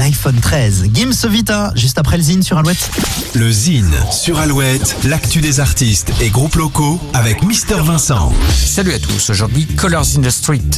l'iPhone 13. Gims Vita, juste après le Zine sur Alouette. Le Zine sur Alouette, l'actu des artistes et groupes locaux avec Mister Vincent. Salut à tous, aujourd'hui Colors in the Street.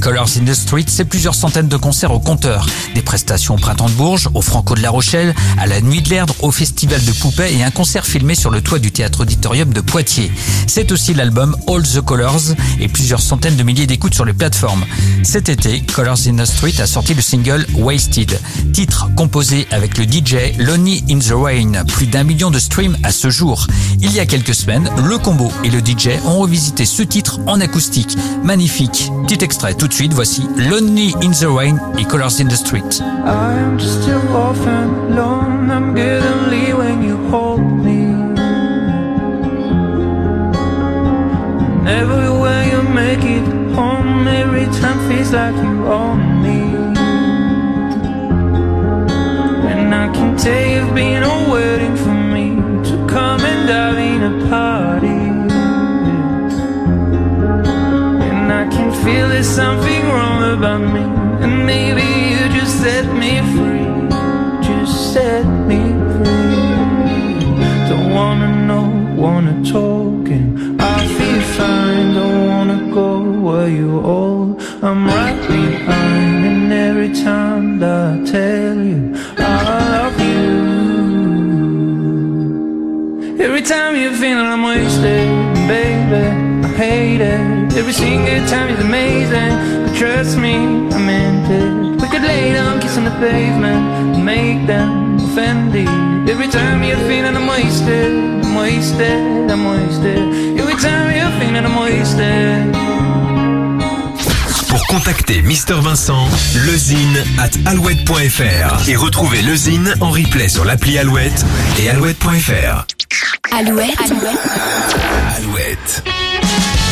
Colors in the Street, c'est plusieurs centaines de concerts au compteur. Des prestations au Printemps de Bourges, au Franco de la Rochelle, à la Nuit de l'Erdre, au Festival de Poupée et un concert filmé sur le toit du Théâtre Auditorium de Poitiers. C'est aussi l'album All the Colors et plusieurs centaines de milliers d'écoutes sur les plateformes. Cet été, Colors in the Street a sorti le single Wasted, titre composé avec le DJ Lonnie in the Rain, plus d'un million de streams à ce jour. Il y a quelques semaines, le combo et le DJ ont revisité ce titre en acoustique. Magnifique. Petit extrait tout de suite, voici Lonely in the Rain et Colors in the Street. I'm alone. I'm getting when you hold everywhere you make it home, every time feels like you own me. Something wrong about me. And maybe you just set me free. Just set me free. Don't wanna know, wanna talk. And I feel fine. Don't wanna go where you old. I'm right behind. And every time that I tell you I love you. Every time you feel I'm wasted, baby, Hate it. Every single time is amazing, but trust me, I meant it. We could lay down, kiss on the pavement, and make them offended. Every time you're feeling I'm wasted, I'm wasted, I'm wasted. Every time you're feeling I'm wasted. Pour contacter Mister Vincent, lezine at alouette.fr et retrouver lezine en replay sur l'appli Alouette et alouette.fr. Alouette. Alouette. Alouette.